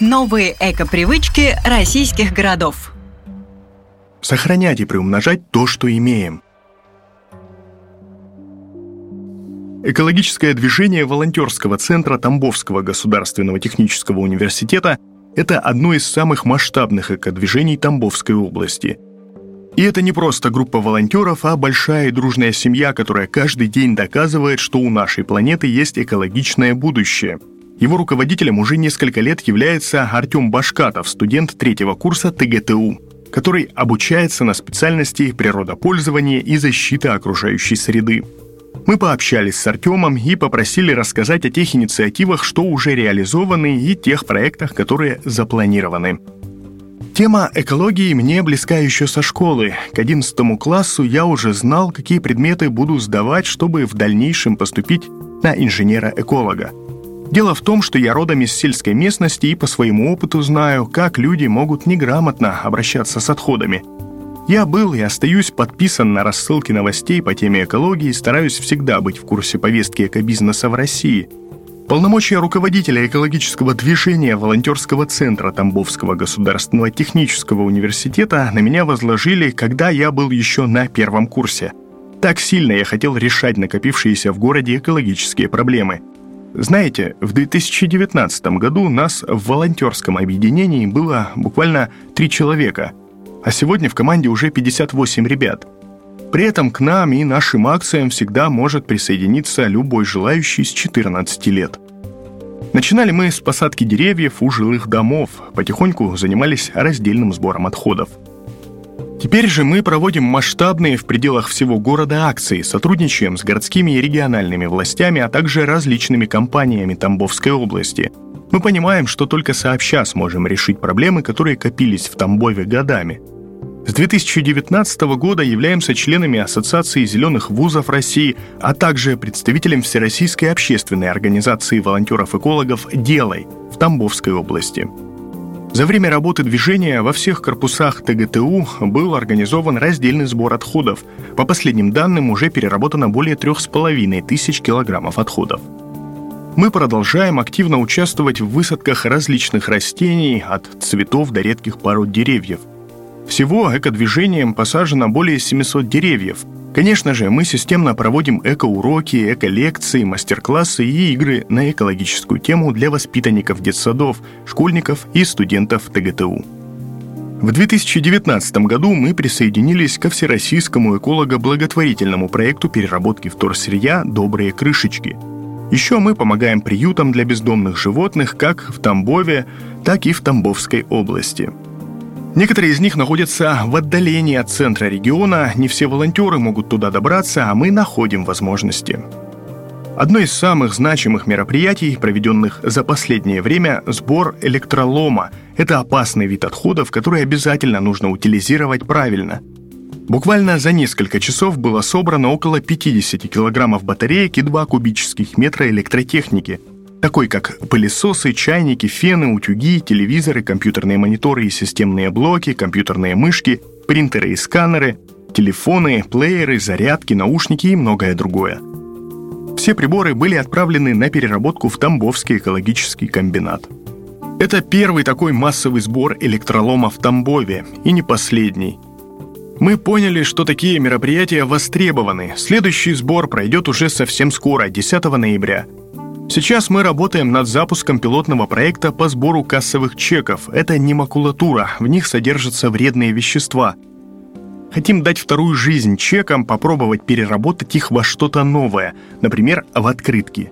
Новые эко-привычки российских городов. Сохранять и приумножать то, что имеем. Экологическое движение волонтерского центра Тамбовского государственного технического университета – это одно из самых масштабных экодвижений Тамбовской области. И это не просто группа волонтеров, а большая и дружная семья, которая каждый день доказывает, что у нашей планеты есть экологичное будущее – его руководителем уже несколько лет является Артем Башкатов, студент третьего курса ТГТУ, который обучается на специальности природопользования и защита окружающей среды. Мы пообщались с Артемом и попросили рассказать о тех инициативах, что уже реализованы, и тех проектах, которые запланированы. Тема экологии мне близка еще со школы. К 11 классу я уже знал, какие предметы буду сдавать, чтобы в дальнейшем поступить на инженера-эколога – Дело в том, что я родом из сельской местности и по своему опыту знаю, как люди могут неграмотно обращаться с отходами. Я был и остаюсь подписан на рассылки новостей по теме экологии и стараюсь всегда быть в курсе повестки экобизнеса в России. Полномочия руководителя экологического движения волонтерского центра Тамбовского государственного технического университета на меня возложили, когда я был еще на первом курсе. Так сильно я хотел решать накопившиеся в городе экологические проблемы – знаете, в 2019 году нас в волонтерском объединении было буквально три человека, а сегодня в команде уже 58 ребят. При этом к нам и нашим акциям всегда может присоединиться любой желающий с 14 лет. Начинали мы с посадки деревьев у жилых домов, потихоньку занимались раздельным сбором отходов – Теперь же мы проводим масштабные в пределах всего города акции, сотрудничаем с городскими и региональными властями, а также различными компаниями Тамбовской области. Мы понимаем, что только сообща сможем решить проблемы, которые копились в Тамбове годами. С 2019 года являемся членами Ассоциации зеленых вузов России, а также представителем Всероссийской общественной организации волонтеров-экологов «Делай» в Тамбовской области. За время работы движения во всех корпусах ТГТУ был организован раздельный сбор отходов. По последним данным, уже переработано более трех с половиной тысяч килограммов отходов. Мы продолжаем активно участвовать в высадках различных растений, от цветов до редких пород деревьев. Всего экодвижением посажено более 700 деревьев, Конечно же, мы системно проводим эко-уроки, эко-лекции, мастер-классы и игры на экологическую тему для воспитанников детсадов, школьников и студентов ТГТУ. В 2019 году мы присоединились ко всероссийскому эколого-благотворительному проекту переработки вторсырья «Добрые крышечки». Еще мы помогаем приютам для бездомных животных как в Тамбове, так и в Тамбовской области – Некоторые из них находятся в отдалении от центра региона, не все волонтеры могут туда добраться, а мы находим возможности. Одно из самых значимых мероприятий, проведенных за последнее время, сбор электролома. Это опасный вид отходов, который обязательно нужно утилизировать правильно. Буквально за несколько часов было собрано около 50 килограммов батареек и 2 кубических метра электротехники – такой как пылесосы, чайники, фены, утюги, телевизоры, компьютерные мониторы и системные блоки, компьютерные мышки, принтеры и сканеры, телефоны, плееры, зарядки, наушники и многое другое. Все приборы были отправлены на переработку в Тамбовский экологический комбинат. Это первый такой массовый сбор электролома в Тамбове, и не последний. Мы поняли, что такие мероприятия востребованы. Следующий сбор пройдет уже совсем скоро, 10 ноября – Сейчас мы работаем над запуском пилотного проекта по сбору кассовых чеков. Это не макулатура, в них содержатся вредные вещества. Хотим дать вторую жизнь чекам, попробовать переработать их во что-то новое, например, в открытки.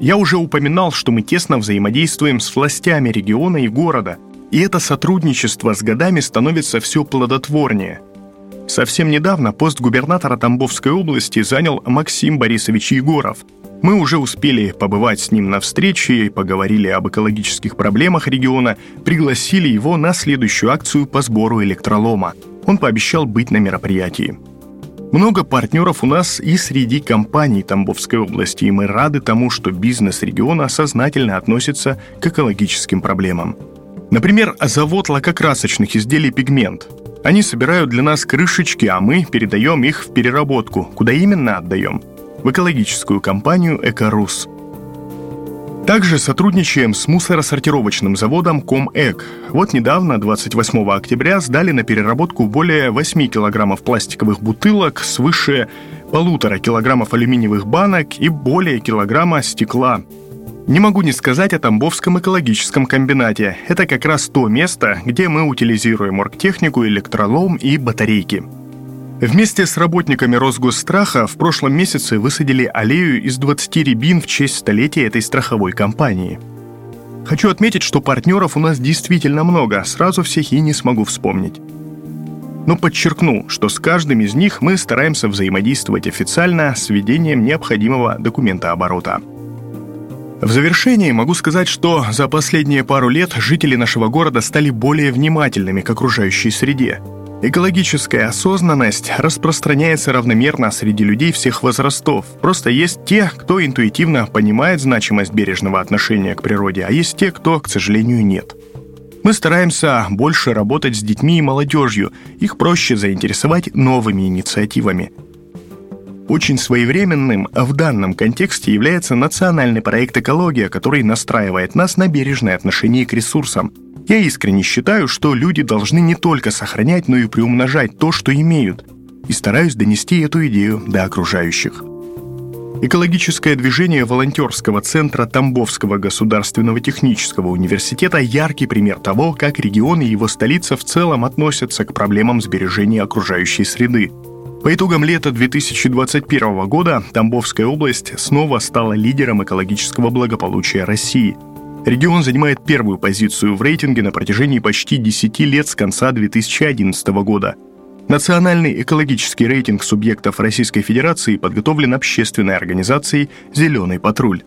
Я уже упоминал, что мы тесно взаимодействуем с властями региона и города, и это сотрудничество с годами становится все плодотворнее. Совсем недавно пост губернатора Тамбовской области занял Максим Борисович Егоров – мы уже успели побывать с ним на встрече, поговорили об экологических проблемах региона, пригласили его на следующую акцию по сбору электролома. Он пообещал быть на мероприятии. Много партнеров у нас и среди компаний Тамбовской области, и мы рады тому, что бизнес региона сознательно относится к экологическим проблемам. Например, завод лакокрасочных изделий «Пигмент». Они собирают для нас крышечки, а мы передаем их в переработку. Куда именно отдаем – в экологическую компанию «Экорус». Также сотрудничаем с мусоросортировочным заводом Комэк. Вот недавно, 28 октября, сдали на переработку более 8 килограммов пластиковых бутылок, свыше полутора килограммов алюминиевых банок и более килограмма стекла. Не могу не сказать о Тамбовском экологическом комбинате. Это как раз то место, где мы утилизируем оргтехнику, электролом и батарейки. Вместе с работниками Росгосстраха в прошлом месяце высадили аллею из 20 рябин в честь столетия этой страховой компании. Хочу отметить, что партнеров у нас действительно много, сразу всех и не смогу вспомнить. Но подчеркну, что с каждым из них мы стараемся взаимодействовать официально с введением необходимого документа оборота. В завершении могу сказать, что за последние пару лет жители нашего города стали более внимательными к окружающей среде – Экологическая осознанность распространяется равномерно среди людей всех возрастов. Просто есть те, кто интуитивно понимает значимость бережного отношения к природе, а есть те, кто, к сожалению, нет. Мы стараемся больше работать с детьми и молодежью, их проще заинтересовать новыми инициативами. Очень своевременным в данном контексте является национальный проект «Экология», который настраивает нас на бережное отношение к ресурсам – я искренне считаю, что люди должны не только сохранять, но и приумножать то, что имеют, и стараюсь донести эту идею до окружающих. Экологическое движение волонтерского центра Тамбовского государственного технического университета – яркий пример того, как регион и его столица в целом относятся к проблемам сбережения окружающей среды. По итогам лета 2021 года Тамбовская область снова стала лидером экологического благополучия России – Регион занимает первую позицию в рейтинге на протяжении почти 10 лет с конца 2011 года. Национальный экологический рейтинг субъектов Российской Федерации подготовлен общественной организацией «Зеленый патруль».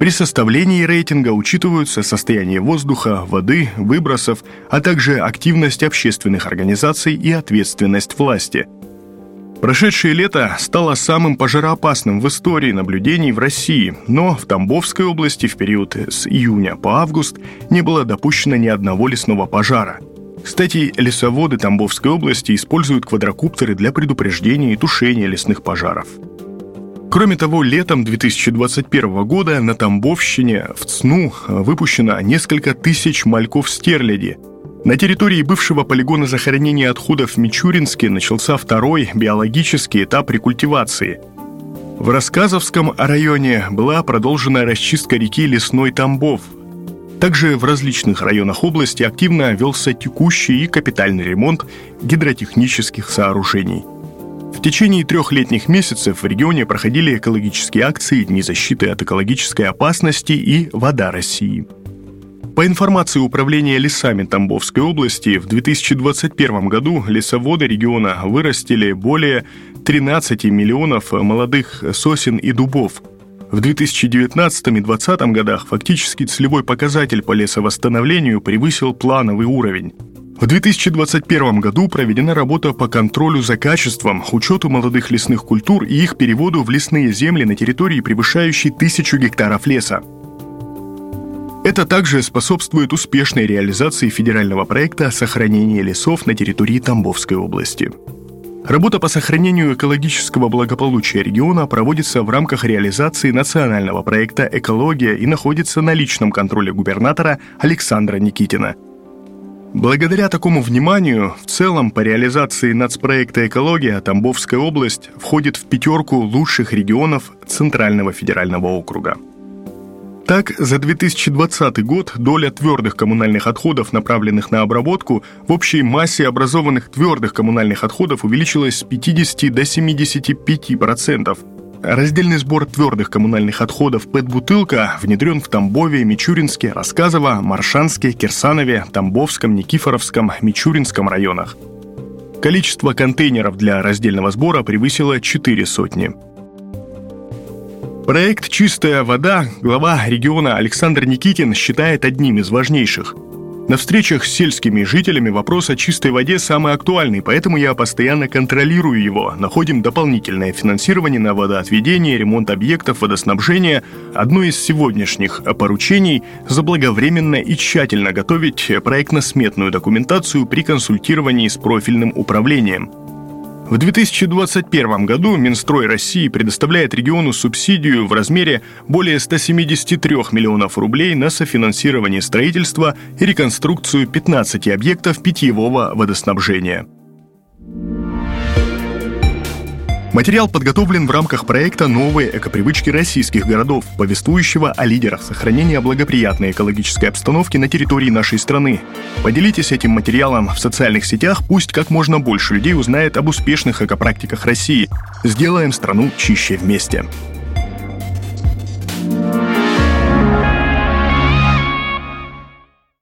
При составлении рейтинга учитываются состояние воздуха, воды, выбросов, а также активность общественных организаций и ответственность власти – Прошедшее лето стало самым пожароопасным в истории наблюдений в России, но в Тамбовской области в период с июня по август не было допущено ни одного лесного пожара. Кстати, лесоводы Тамбовской области используют квадрокоптеры для предупреждения и тушения лесных пожаров. Кроме того, летом 2021 года на Тамбовщине в ЦНУ выпущено несколько тысяч мальков стерляди – на территории бывшего полигона захоронения отходов в Мичуринске начался второй биологический этап рекультивации. В Рассказовском районе была продолжена расчистка реки Лесной Тамбов. Также в различных районах области активно велся текущий и капитальный ремонт гидротехнических сооружений. В течение трех летних месяцев в регионе проходили экологические акции Дни защиты от экологической опасности и «Вода России». По информации Управления лесами Тамбовской области, в 2021 году лесоводы региона вырастили более 13 миллионов молодых сосен и дубов. В 2019 и 2020 годах фактически целевой показатель по лесовосстановлению превысил плановый уровень. В 2021 году проведена работа по контролю за качеством, учету молодых лесных культур и их переводу в лесные земли на территории, превышающей тысячу гектаров леса. Это также способствует успешной реализации федерального проекта сохранения лесов на территории Тамбовской области. Работа по сохранению экологического благополучия региона проводится в рамках реализации национального проекта «Экология» и находится на личном контроле губернатора Александра Никитина. Благодаря такому вниманию, в целом по реализации нацпроекта «Экология» Тамбовская область входит в пятерку лучших регионов Центрального федерального округа. Так, за 2020 год доля твердых коммунальных отходов, направленных на обработку, в общей массе образованных твердых коммунальных отходов увеличилась с 50 до 75%. Раздельный сбор твердых коммунальных отходов «Пэт-бутылка» внедрен в Тамбове, Мичуринске, Рассказово, Маршанске, Кирсанове, Тамбовском, Никифоровском, Мичуринском районах. Количество контейнеров для раздельного сбора превысило 4 сотни. Проект «Чистая вода» глава региона Александр Никитин считает одним из важнейших. На встречах с сельскими жителями вопрос о чистой воде самый актуальный, поэтому я постоянно контролирую его. Находим дополнительное финансирование на водоотведение, ремонт объектов водоснабжения. Одно из сегодняшних поручений – заблаговременно и тщательно готовить проектно-сметную документацию при консультировании с профильным управлением – В 2021 году Минстрой России предоставляет региону субсидию в размере более 173 миллионов рублей на софинансирование строительства и реконструкцию 15 объектов питьевого водоснабжения. Материал подготовлен в рамках проекта «Новые экопривычки российских городов», повествующего о лидерах сохранения благоприятной экологической обстановки на территории нашей страны. Поделитесь этим материалом в социальных сетях, пусть как можно больше людей узнает об успешных экопрактиках России. Сделаем страну чище вместе.